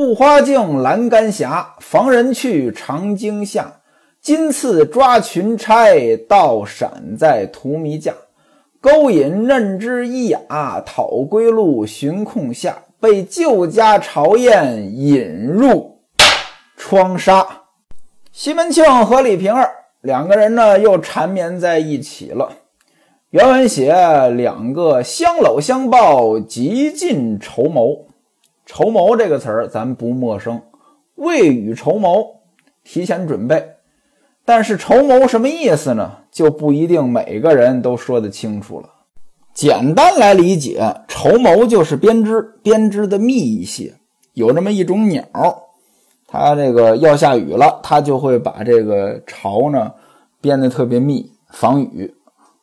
布花镜栏杆下，防人去长惊吓。金刺抓群钗，倒闪在荼蘼架。勾引嫩枝一雅，讨归路寻空下。被旧家朝宴引入窗纱。西门庆和李瓶儿两个人呢，又缠绵在一起了。原文写两个相搂相抱，极尽筹谋。筹谋这个词儿咱不陌生，未雨绸缪，提前准备。但是筹谋什么意思呢？就不一定每个人都说得清楚了。简单来理解，绸缪就是编织，编织的密一些。有这么一种鸟，它这个要下雨了，它就会把这个巢呢编得特别密，防雨。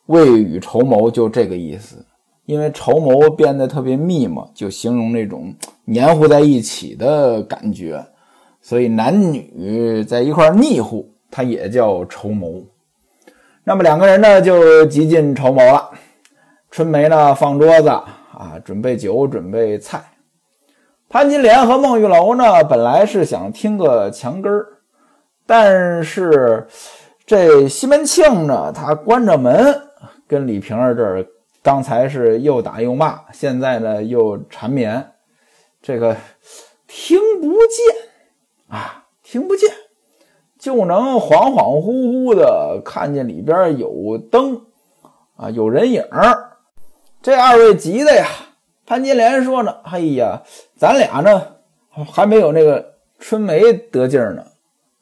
未雨绸缪就这个意思，因为绸缪变得特别密嘛，就形容那种黏糊在一起的感觉。所以男女在一块腻乎。它也叫筹谋，那么两个人呢就极尽筹谋了。春梅呢放桌子啊，准备酒，准备菜。潘金莲和孟玉楼呢本来是想听个墙根儿，但是这西门庆呢他关着门跟李瓶儿这儿，刚才是又打又骂，现在呢又缠绵，这个听不见啊，听不见。就能恍恍惚惚的看见里边有灯啊，有人影儿。这二位急的呀！潘金莲说呢：“哎呀，咱俩呢还没有那个春梅得劲儿呢。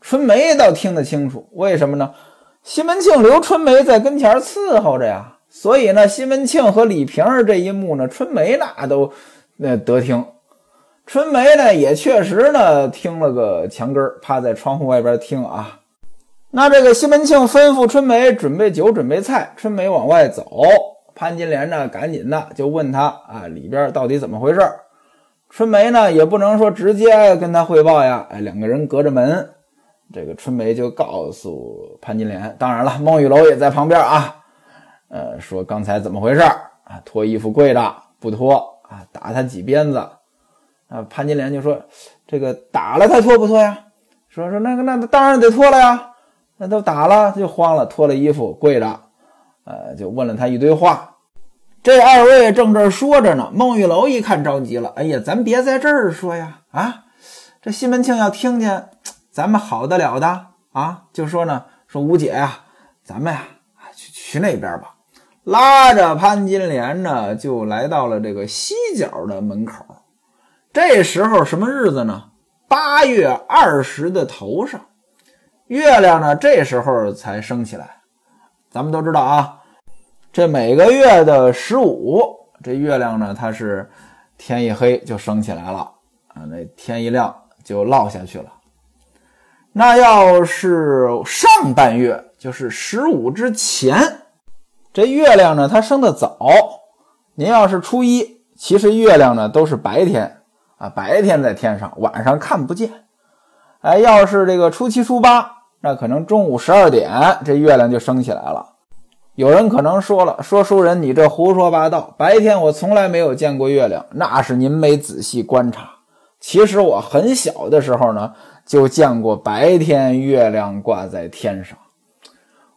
春梅倒听得清楚，为什么呢？西门庆留春梅在跟前伺候着呀。所以呢，西门庆和李瓶儿这一幕呢，春梅那都那得听。”春梅呢，也确实呢，听了个墙根儿，趴在窗户外边听啊。那这个西门庆吩咐春梅准备酒，准备菜。春梅往外走，潘金莲呢，赶紧的就问他啊，里边到底怎么回事？春梅呢，也不能说直接跟他汇报呀。哎，两个人隔着门，这个春梅就告诉潘金莲。当然了，孟玉楼也在旁边啊。呃，说刚才怎么回事啊？脱衣服跪着不脱啊？打他几鞭子。啊，潘金莲就说：“这个打了他脱不脱呀？”说说那个那当然得脱了呀，那都打了就慌了，脱了衣服跪着，呃，就问了他一堆话。这二位正这说着呢，孟玉楼一看着急了：“哎呀，咱别在这儿说呀！啊，这西门庆要听见，咱们好得了的啊！”就说呢：“说吴姐呀，咱们呀去去那边吧。”拉着潘金莲呢，就来到了这个西角的门口。这时候什么日子呢？八月二十的头上，月亮呢这时候才升起来。咱们都知道啊，这每个月的十五，这月亮呢它是天一黑就升起来了啊，那天一亮就落下去了。那要是上半月，就是十五之前，这月亮呢它升得早。您要是初一，其实月亮呢都是白天。啊，白天在天上，晚上看不见。哎，要是这个初七、初八，那可能中午十二点，这月亮就升起来了。有人可能说了：“说书人，你这胡说八道！白天我从来没有见过月亮，那是您没仔细观察。其实我很小的时候呢，就见过白天月亮挂在天上。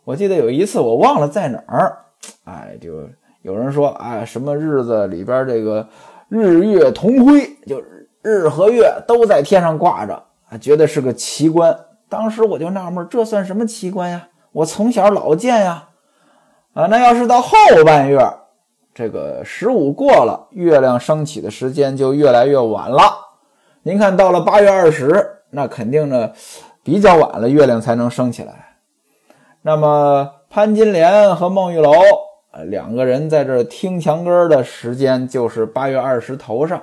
我记得有一次，我忘了在哪儿，哎，就有人说啊，什么日子里边这个。”日月同辉，就日和月都在天上挂着啊，觉得是个奇观。当时我就纳闷，这算什么奇观呀？我从小老见呀。啊，那要是到后半月，这个十五过了，月亮升起的时间就越来越晚了。您看到了八月二十，那肯定呢比较晚了，月亮才能升起来。那么潘金莲和孟玉楼。两个人在这听墙根的时间就是八月二十头上，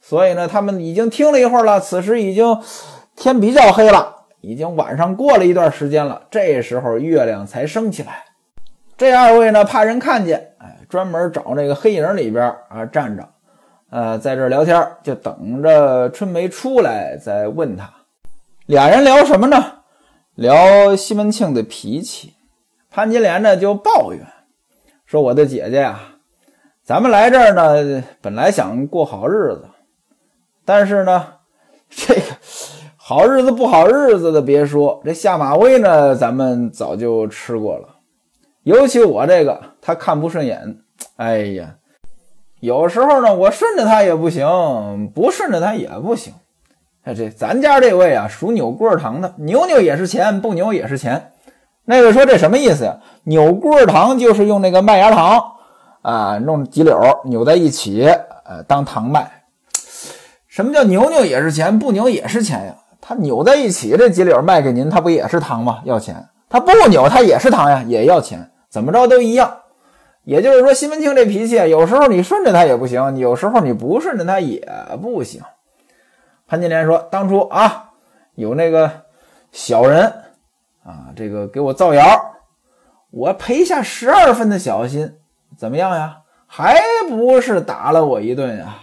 所以呢，他们已经听了一会儿了。此时已经天比较黑了，已经晚上过了一段时间了。这时候月亮才升起来。这二位呢，怕人看见，哎，专门找那个黑影里边啊站着，呃，在这聊天，就等着春梅出来再问他。俩人聊什么呢？聊西门庆的脾气。潘金莲呢就抱怨。说我的姐姐呀，咱们来这儿呢，本来想过好日子，但是呢，这个好日子不好日子的别说，这下马威呢，咱们早就吃过了。尤其我这个，他看不顺眼。哎呀，有时候呢，我顺着他也不行，不顺着他也不行。哎，这咱家这位啊，属扭棍糖的，扭扭也是钱，不扭也是钱。那位说这什么意思呀？扭棍糖就是用那个麦芽糖啊，弄几绺扭在一起，呃，当糖卖。什么叫扭扭也是钱，不扭也是钱呀？他扭在一起这几绺卖给您，他不也是糖吗？要钱。他不扭，他也是糖呀，也要钱。怎么着都一样。也就是说，西门庆这脾气，有时候你顺着他也不行，有时候你不顺着他也不行。潘金莲说：“当初啊，有那个小人啊，这个给我造谣，我赔下十二分的小心，怎么样呀？还不是打了我一顿呀？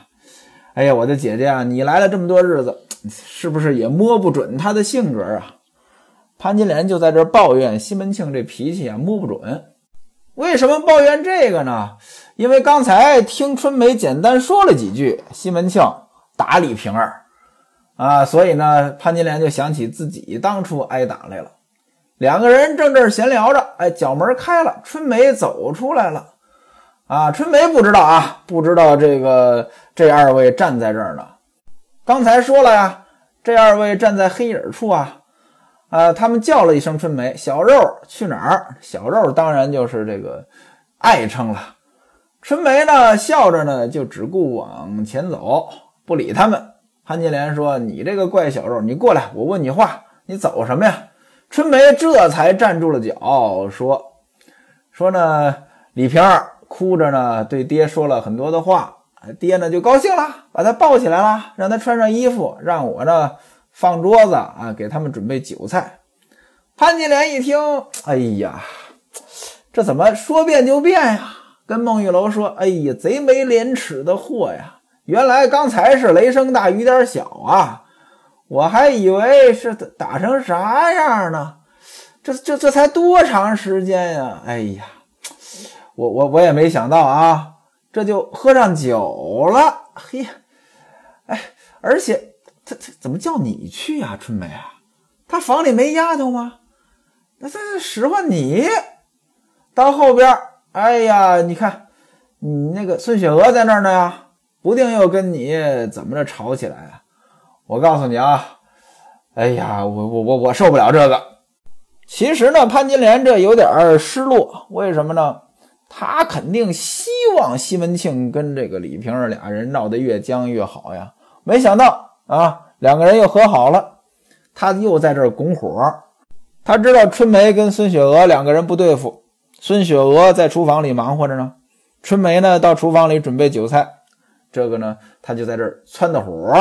哎呀，我的姐姐啊，你来了这么多日子，是不是也摸不准他的性格啊？”潘金莲就在这抱怨西门庆这脾气啊，摸不准。为什么抱怨这个呢？因为刚才听春梅简单说了几句，西门庆打李瓶儿。啊，所以呢，潘金莲就想起自己当初挨打来了。两个人正这闲聊着，哎，角门开了，春梅走出来了。啊，春梅不知道啊，不知道这个这二位站在这儿呢。刚才说了呀，这二位站在黑影处啊。啊，他们叫了一声春梅，小肉去哪儿？小肉当然就是这个爱称了。春梅呢，笑着呢，就只顾往前走，不理他们。潘金莲说：“你这个怪小肉，你过来，我问你话，你走什么呀？”春梅这才站住了脚，说：“说呢，李瓶儿哭着呢，对爹说了很多的话，爹呢就高兴了，把他抱起来了，让他穿上衣服，让我呢放桌子啊，给他们准备酒菜。”潘金莲一听，哎呀，这怎么说变就变呀？跟孟玉楼说：“哎呀，贼没廉耻的货呀！”原来刚才是雷声大雨点小啊，我还以为是打成啥样呢？这这这才多长时间呀？哎呀，我我我也没想到啊，这就喝上酒了。嘿，哎，而且他他怎么叫你去呀，春梅啊？他房里没丫头吗？那这使唤你到后边。哎呀，你看你那个孙雪娥在那儿呢呀。不定又跟你怎么着吵起来啊！我告诉你啊，哎呀，我我我我受不了这个。其实呢，潘金莲这有点儿失落，为什么呢？他肯定希望西门庆跟这个李瓶儿俩人闹得越僵越好呀。没想到啊，两个人又和好了，他又在这儿拱火。他知道春梅跟孙雪娥两个人不对付，孙雪娥在厨房里忙活着呢，春梅呢到厨房里准备酒菜。这个呢，他就在这儿窜的火，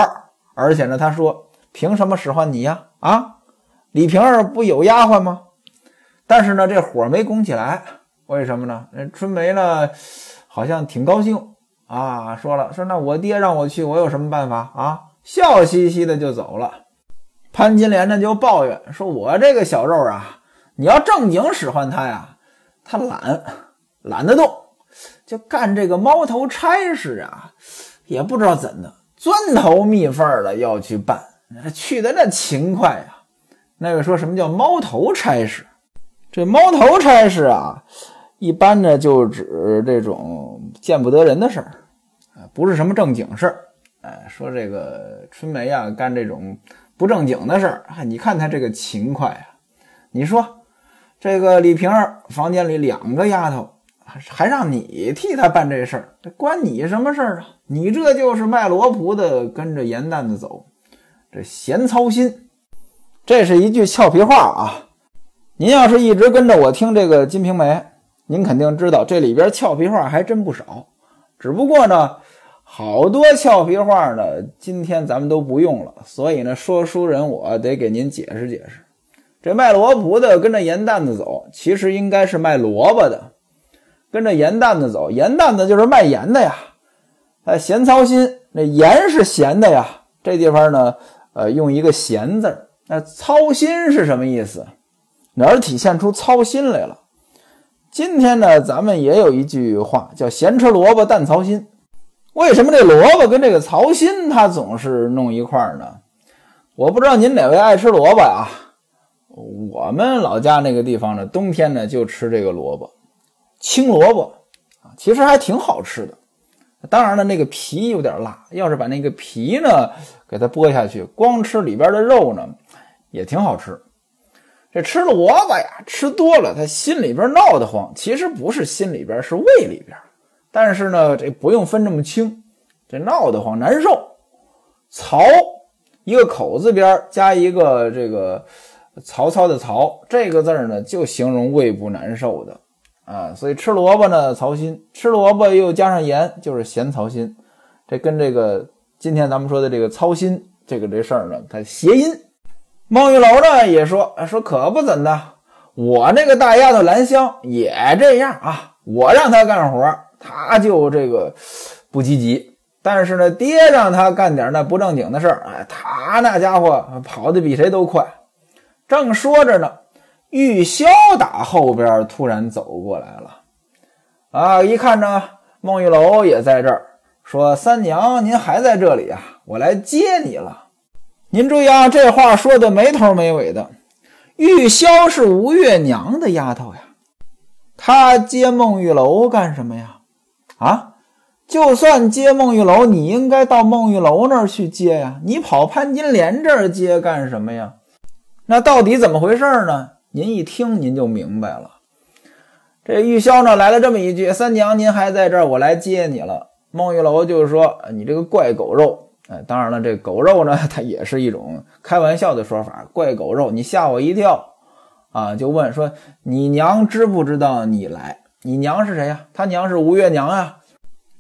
而且呢，他说：“凭什么使唤你呀？啊，李瓶儿不有丫鬟吗？”但是呢，这火没拱起来，为什么呢？春梅呢，好像挺高兴啊，说了说：“那我爹让我去，我有什么办法啊？”笑嘻嘻的就走了。潘金莲呢就抱怨说：“我这个小肉啊，你要正经使唤他呀，他懒，懒得动。”就干这个猫头差事啊，也不知道怎的，钻头蜜缝的要去办，去的那勤快呀。那个说什么叫猫头差事？这猫头差事啊，一般呢就指这种见不得人的事儿，不是什么正经事儿。哎，说这个春梅啊，干这种不正经的事儿，你看他这个勤快啊。你说这个李瓶儿房间里两个丫头。还让你替他办这事儿，这关你什么事儿啊？你这就是卖罗铺的，跟着盐担子走，这闲操心。这是一句俏皮话啊！您要是一直跟着我听这个《金瓶梅》，您肯定知道这里边俏皮话还真不少。只不过呢，好多俏皮话呢，今天咱们都不用了。所以呢，说书人我得给您解释解释。这卖罗铺的跟着盐担子走，其实应该是卖萝卜的。跟着盐担子走，盐担子就是卖盐的呀。哎，咸操心，那盐是咸的呀。这地方呢，呃，用一个咸字那操心是什么意思？哪儿体现出操心来了？今天呢，咱们也有一句话叫“咸吃萝卜淡操心”。为什么这萝卜跟这个操心它总是弄一块儿呢？我不知道您哪位爱吃萝卜啊？我们老家那个地方呢，冬天呢就吃这个萝卜，青萝卜啊，其实还挺好吃的。当然了，那个皮有点辣，要是把那个皮呢给它剥下去，光吃里边的肉呢，也挺好吃。这吃萝卜呀，吃多了他心里边闹得慌，其实不是心里边，是胃里边。但是呢，这不用分这么清，这闹得慌难受。曹一个口字边加一个这个曹操的曹这个字呢，就形容胃部难受的啊。所以吃萝卜呢，操心；吃萝卜又加上盐，就是咸操心。这跟这个今天咱们说的这个操心这个这事儿呢，它谐音。孟玉楼呢也说说可不怎的，我那个大丫头兰香也这样啊，我让她干活，她就这个不积极。但是呢，爹让他干点那不正经的事儿，哎，他那家伙跑得比谁都快。正说着呢，玉箫打后边突然走过来了，啊，一看呢，孟玉楼也在这儿，说：“三娘，您还在这里啊？我来接你了。”您注意啊，这话说的没头没尾的。玉箫是吴月娘的丫头呀，她接孟玉楼干什么呀？啊？就算接孟玉楼，你应该到孟玉楼那儿去接呀，你跑潘金莲这儿接干什么呀？那到底怎么回事呢？您一听您就明白了。这玉箫呢来了这么一句：“三娘，您还在这儿，我来接你了。”孟玉楼就说：“你这个怪狗肉！”哎，当然了，这狗肉呢，它也是一种开玩笑的说法，“怪狗肉，你吓我一跳啊！”就问说：“你娘知不知道你来？你娘是谁呀？”他娘是吴月娘啊。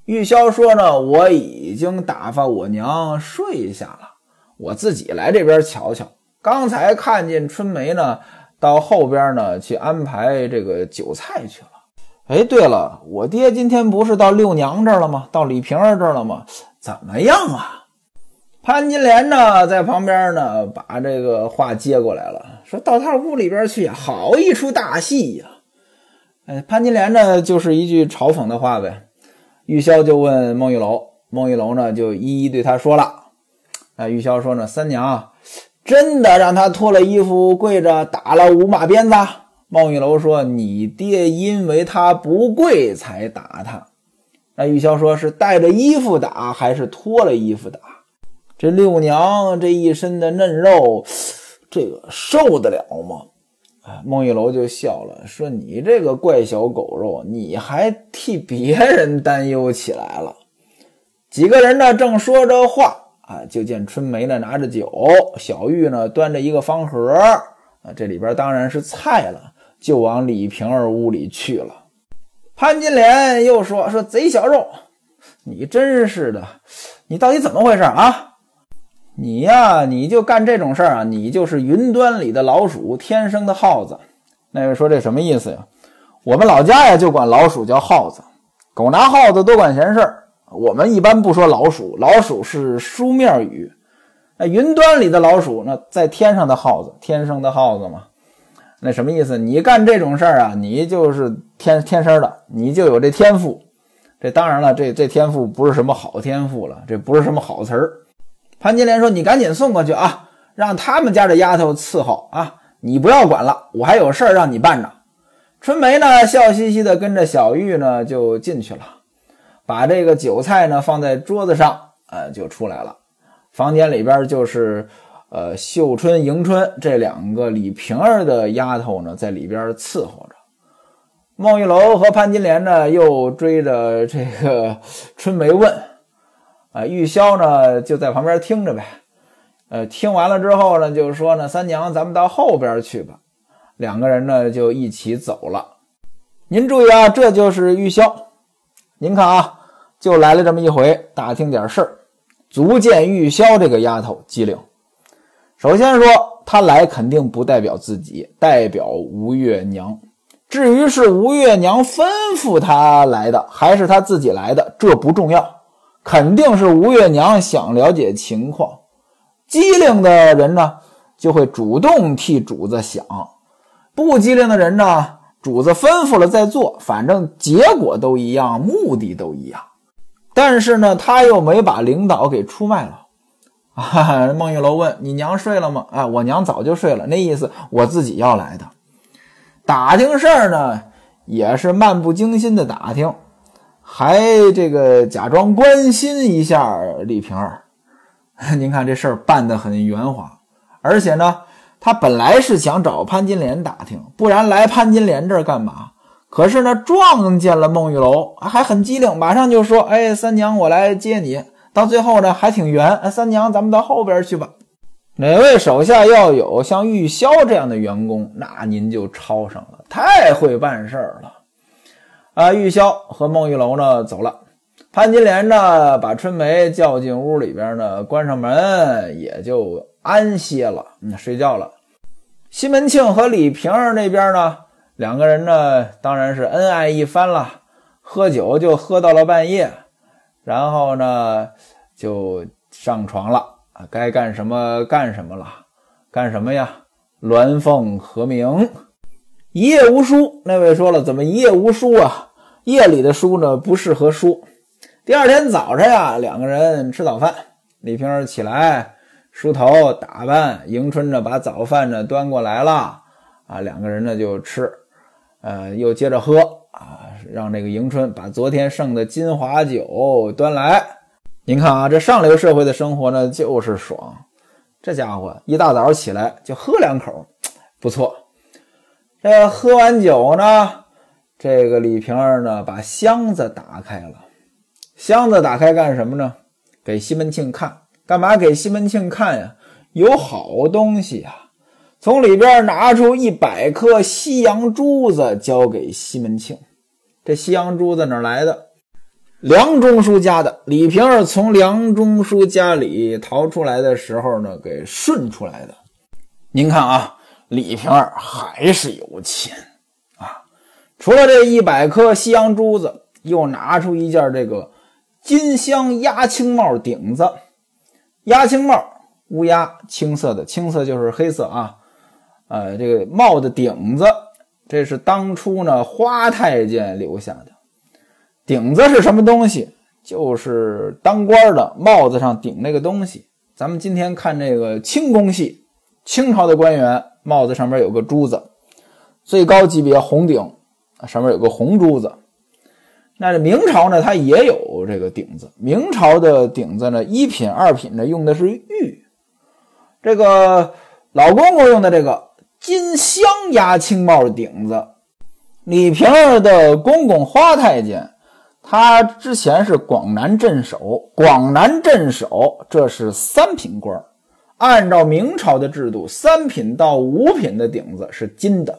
玉箫说呢，我已经打发我娘睡下了，我自己来这边瞧瞧。刚才看见春梅呢，到后边呢去安排这个酒菜去了。哎，对了，我爹今天不是到六娘这儿了吗？到李瓶儿这儿了吗？怎么样啊？潘金莲呢，在旁边呢，把这个话接过来了，说到他屋里边去，好一出大戏呀。哎，潘金莲呢，就是一句嘲讽的话呗。玉箫就问孟玉楼，孟玉楼呢就一一对他说了。哎，玉箫说呢，三娘真的让他脱了衣服跪着打了五马鞭子。孟玉楼说，你爹因为他不跪才打他。那玉箫说是带着衣服打还是脱了衣服打？这六娘这一身的嫩肉，这个受得了吗？孟玉楼就笑了，说：“你这个怪小狗肉，你还替别人担忧起来了。”几个人呢正说着话啊，就见春梅呢拿着酒，小玉呢端着一个方盒啊，这里边当然是菜了，就往李瓶儿屋里去了。潘金莲又说：“说贼小肉，你真是的，你到底怎么回事啊？”你呀，你就干这种事儿啊！你就是云端里的老鼠，天生的耗子。那位说这什么意思呀？我们老家呀就管老鼠叫耗子，狗拿耗子多管闲事儿。我们一般不说老鼠，老鼠是书面语。那云端里的老鼠，那在天上的耗子，天生的耗子嘛。那什么意思？你干这种事儿啊，你就是天天生的，你就有这天赋。这当然了，这这天赋不是什么好天赋了，这不是什么好词儿。潘金莲说：“你赶紧送过去啊，让他们家的丫头伺候啊，你不要管了，我还有事儿让你办着。”春梅呢，笑嘻嘻的跟着小玉呢就进去了，把这个酒菜呢放在桌子上，呃，就出来了。房间里边就是，呃，秀春、迎春这两个李瓶儿的丫头呢，在里边伺候着。孟玉楼和潘金莲呢，又追着这个春梅问。啊，玉箫呢就在旁边听着呗，呃，听完了之后呢，就说呢，三娘，咱们到后边去吧。两个人呢就一起走了。您注意啊，这就是玉箫。您看啊，就来了这么一回，打听点事儿，足见玉箫这个丫头机灵。首先说，她来肯定不代表自己，代表吴月娘。至于是吴月娘吩咐她来的，还是她自己来的，这不重要。肯定是吴月娘想了解情况，机灵的人呢就会主动替主子想，不机灵的人呢，主子吩咐了再做，反正结果都一样，目的都一样。但是呢，他又没把领导给出卖了啊，孟玉楼问：“你娘睡了吗？”啊，我娘早就睡了。那意思我自己要来的。打听事儿呢，也是漫不经心的打听，还这个假装关心一下李瓶儿。您看这事儿办得很圆滑，而且呢，他本来是想找潘金莲打听，不然来潘金莲这儿干嘛？可是呢，撞见了孟玉楼，还很机灵，马上就说：“哎，三娘，我来接你。”到最后呢，还挺圆。哎，三娘，咱们到后边去吧。哪位手下要有像玉箫这样的员工，那您就抄上了，太会办事儿了。啊，玉箫和孟玉楼呢走了。潘金莲呢，把春梅叫进屋里边呢，关上门，也就安歇了，嗯，睡觉了。西门庆和李瓶儿那边呢，两个人呢，当然是恩爱一番了，喝酒就喝到了半夜，然后呢，就上床了啊，该干什么干什么了，干什么呀？鸾凤和鸣，一夜无书。那位说了，怎么一夜无书啊？夜里的书呢，不适合书。第二天早晨呀，两个人吃早饭。李瓶儿起来梳头打扮，迎春呢把早饭呢端过来了啊，两个人呢就吃，呃，又接着喝啊，让这个迎春把昨天剩的金华酒端来。您看啊，这上流社会的生活呢就是爽，这家伙一大早起来就喝两口，不错。这喝完酒呢，这个李瓶儿呢把箱子打开了。箱子打开干什么呢？给西门庆看，干嘛给西门庆看呀？有好东西呀！从里边拿出一百颗西洋珠子，交给西门庆。这西洋珠子哪来的？梁中书家的。李瓶儿从梁中书家里逃出来的时候呢，给顺出来的。您看啊，李瓶儿还是有钱啊！除了这一百颗西洋珠子，又拿出一件这个。金镶鸭青帽顶子，鸭青帽，乌鸦青色的，青色就是黑色啊。呃，这个帽的顶子，这是当初呢花太监留下的。顶子是什么东西？就是当官的帽子上顶那个东西。咱们今天看这个清宫戏，清朝的官员帽子上面有个珠子，最高级别红顶，上面有个红珠子。那这明朝呢，它也有这个顶子。明朝的顶子呢，一品、二品呢用的是玉。这个老公公用的这个金镶牙青帽顶子，李瓶儿的公公花太监，他之前是广南镇守。广南镇守这是三品官，按照明朝的制度，三品到五品的顶子是金的。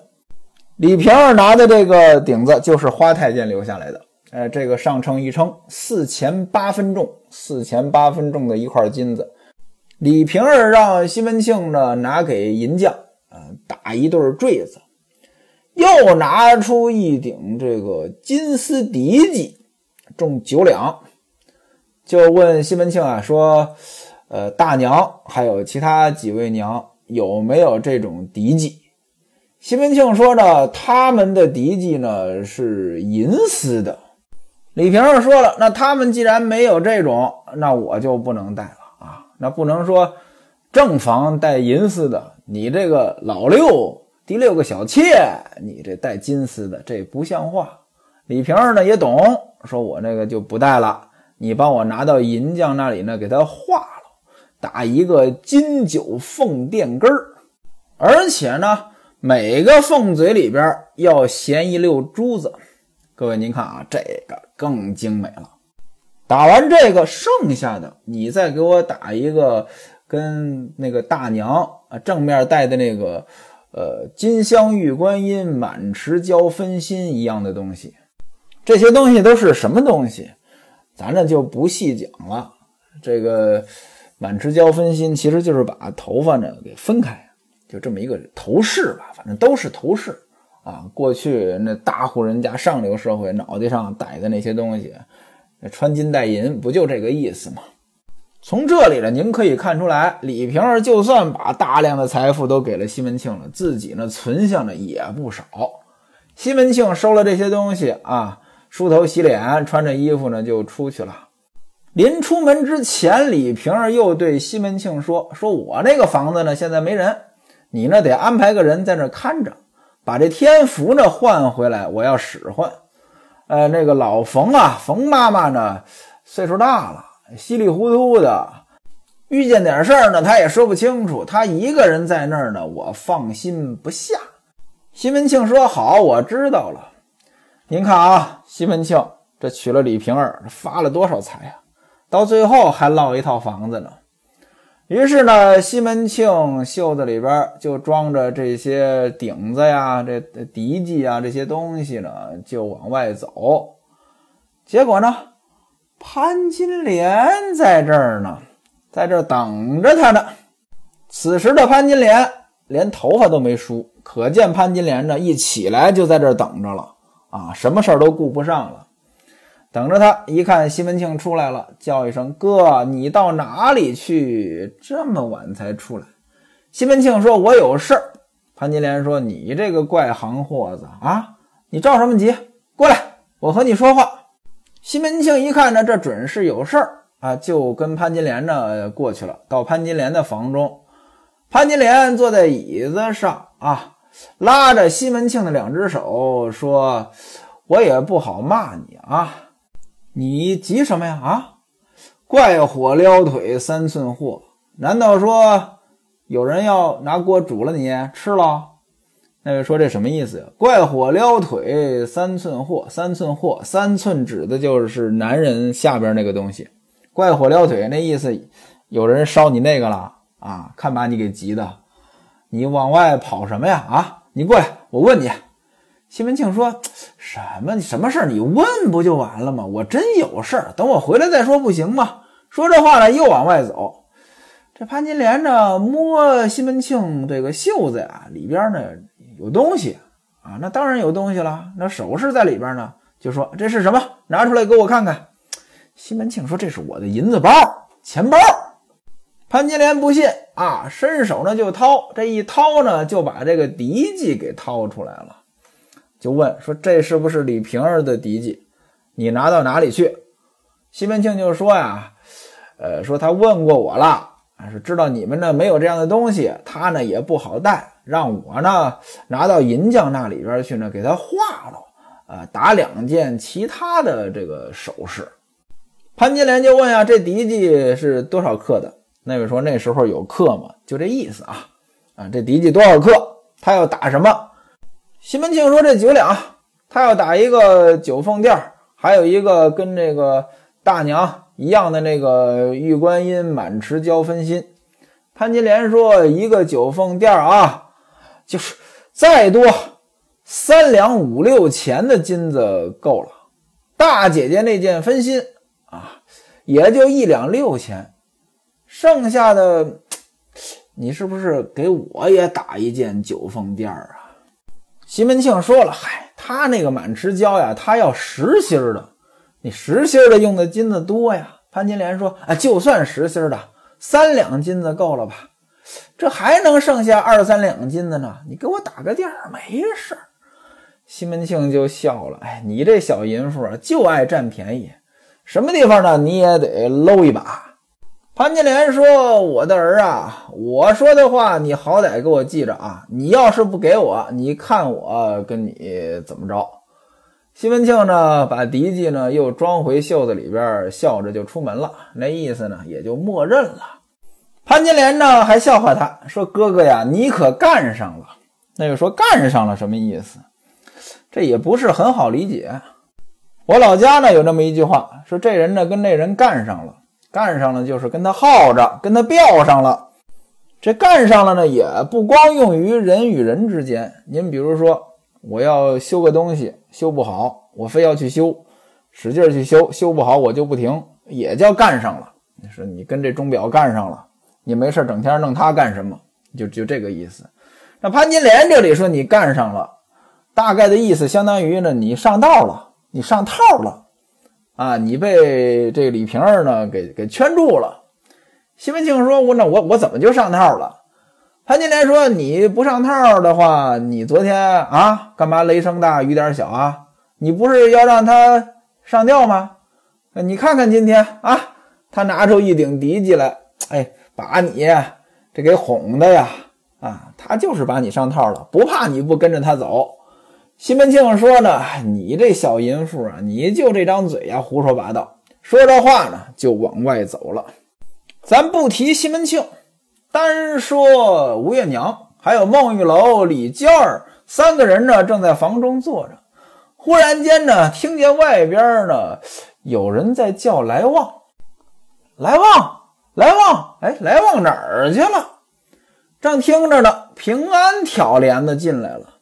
李瓶儿拿的这个顶子就是花太监留下来的。哎，这个上称一称，四钱八分重，四钱八分重的一块金子。李瓶儿让西门庆呢拿给银匠打一对坠子，又拿出一顶这个金丝笛髻，重九两，就问西门庆啊说：“呃，大娘还有其他几位娘有没有这种笛髻？”西门庆说呢，他们的笛髻呢是银丝的。李瓶儿说了：“那他们既然没有这种，那我就不能戴了啊！那不能说正房戴银丝的，你这个老六第六个小妾，你这戴金丝的，这不像话。”李瓶儿呢也懂，说我那个就不戴了，你帮我拿到银匠那里呢，给他化了，打一个金九凤垫根儿，而且呢，每个凤嘴里边要衔一溜珠子。各位，您看啊，这个更精美了。打完这个，剩下的你再给我打一个跟那个大娘啊正面戴的那个呃金镶玉观音、满池交分心一样的东西。这些东西都是什么东西？咱这就不细讲了。这个满池交分心其实就是把头发呢给分开，就这么一个头饰吧，反正都是头饰。啊，过去那大户人家、上流社会脑袋上戴的那些东西，穿金戴银，不就这个意思吗？从这里呢，您可以看出来，李瓶儿就算把大量的财富都给了西门庆了，自己呢存下的也不少。西门庆收了这些东西啊，梳头洗脸，穿着衣服呢就出去了。临出门之前，李瓶儿又对西门庆说：“说我那个房子呢，现在没人，你呢得安排个人在那看着，把这天福呢换回来，我要使唤。呃，那个老冯啊，冯妈妈呢，岁数大了，稀里糊涂的，遇见点事儿呢，他也说不清楚。他一个人在那儿呢，我放心不下。”西门庆说：“好，我知道了。您看啊，西门庆这娶了李瓶儿，发了多少财呀？”到最后还落一套房子呢。于是呢，西门庆袖子里边就装着这些顶子呀、这笛记啊这些东西呢，就往外走。结果呢，潘金莲在这儿呢，在这儿等着他呢。此时的潘金莲连头发都没梳，可见潘金莲呢一起来就在这儿等着了啊，什么事儿都顾不上了。等着他，一看西门庆出来了，叫一声：“哥，你到哪里去？这么晚才出来？”西门庆说：“我有事儿。”潘金莲说：“你这个怪行货子啊，你着什么急？过来，我和你说话。”西门庆一看呢，这准是有事儿啊，就跟潘金莲呢过去了。到潘金莲的房中，潘金莲坐在椅子上啊，拉着西门庆的两只手说：“我也不好骂你啊。”你急什么呀？啊，怪火撩腿三寸货，难道说有人要拿锅煮了你吃了？那位说这什么意思呀？怪火撩腿三寸货，三寸货，三寸指的就是男人下边那个东西。怪火撩腿那意思，有人烧你那个了啊？看把你给急的，你往外跑什么呀？啊，你过来，我问你。西门庆说：“什么什么事儿？你问不就完了吗？我真有事儿，等我回来再说，不行吗？”说这话呢，又往外走。这潘金莲呢，摸西门庆这个袖子呀，里边呢有东西啊，那当然有东西了。那首饰在里边呢，就说这是什么？拿出来给我看看。西门庆说：“这是我的银子包，钱包。”潘金莲不信啊，伸手呢就掏，这一掏呢，就把这个笛记给掏出来了。就问说：“这是不是李瓶儿的嫡记？你拿到哪里去？”西门庆就说：“呀，呃，说他问过我了，是知道你们呢没有这样的东西，他呢也不好带，让我呢拿到银匠那里边去呢，给他画了，啊，打两件其他的这个首饰。”潘金莲就问：“啊，这嫡记是多少克的？”那位说：“那时候有克吗？就这意思啊，啊，这嫡记多少克？他要打什么？”西门庆说：“这九两，他要打一个九凤垫还有一个跟这个大娘一样的那个玉观音满池交分心。”潘金莲说：“一个九凤垫啊，就是再多三两五六钱的金子够了。大姐姐那件分心啊，也就一两六钱，剩下的你是不是给我也打一件九凤垫儿啊？”西门庆说了：“嗨，他那个满池胶呀，他要实心的，你实心的用的金子多呀。”潘金莲说：“啊，就算实心的，三两金子够了吧？这还能剩下二三两金子呢。你给我打个垫儿，没事儿。”西门庆就笑了：“哎，你这小淫妇啊，就爱占便宜，什么地方呢？你也得搂一把。”潘金莲说：“我的儿啊，我说的话你好歹给我记着啊！你要是不给我，你看我跟你怎么着？”西门庆呢，把嫡记呢又装回袖子里边，笑着就出门了。那意思呢，也就默认了。潘金莲呢，还笑话他说：“哥哥呀，你可干上了。”那就说干上了什么意思？这也不是很好理解。我老家呢有这么一句话，说这人呢跟那人干上了。干上了就是跟他耗着，跟他吊上了。这干上了呢，也不光用于人与人之间。您比如说，我要修个东西，修不好，我非要去修，使劲去修，修不好我就不停，也叫干上了。你说你跟这钟表干上了，你没事整天弄它干什么？就就这个意思。那潘金莲这里说你干上了，大概的意思相当于呢，你上道了，你上套了。啊，你被这李瓶儿呢给给圈住了。西门庆说：“我那我我怎么就上套了？”潘金莲说：“你不上套的话，你昨天啊干嘛雷声大雨点小啊？你不是要让他上吊吗？你看看今天啊，他拿出一顶笛子来，哎，把你这给哄的呀，啊，他就是把你上套了，不怕你不跟着他走。西门庆说呢，你这小淫妇啊，你就这张嘴呀，胡说八道。说着话呢，就往外走了。咱不提西门庆，单说吴月娘，还有孟玉楼、李娇儿三个人呢，正在房中坐着。忽然间呢，听见外边呢有人在叫来旺，来旺，来旺，哎，来旺哪儿去了？正听着呢，平安挑帘子进来了。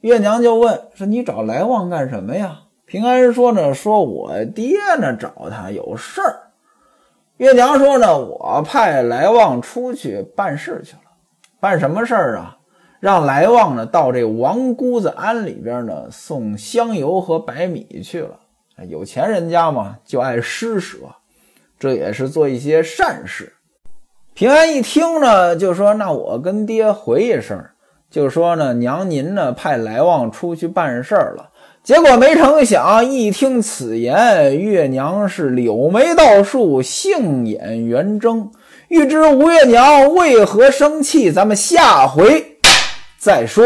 月娘就问说：“你找来旺干什么呀？”平安说呢，说我爹呢找他有事儿。月娘说呢，我派来旺出去办事去了。办什么事儿啊？让来旺呢到这王姑子庵里边呢送香油和白米去了。有钱人家嘛，就爱施舍，这也是做一些善事。平安一听呢，就说：“那我跟爹回一声，就说呢，娘您呢派来旺出去办事儿了。”结果没成想，一听此言，月娘是柳眉倒竖，杏眼圆睁。欲知吴月娘为何生气，咱们下回再说。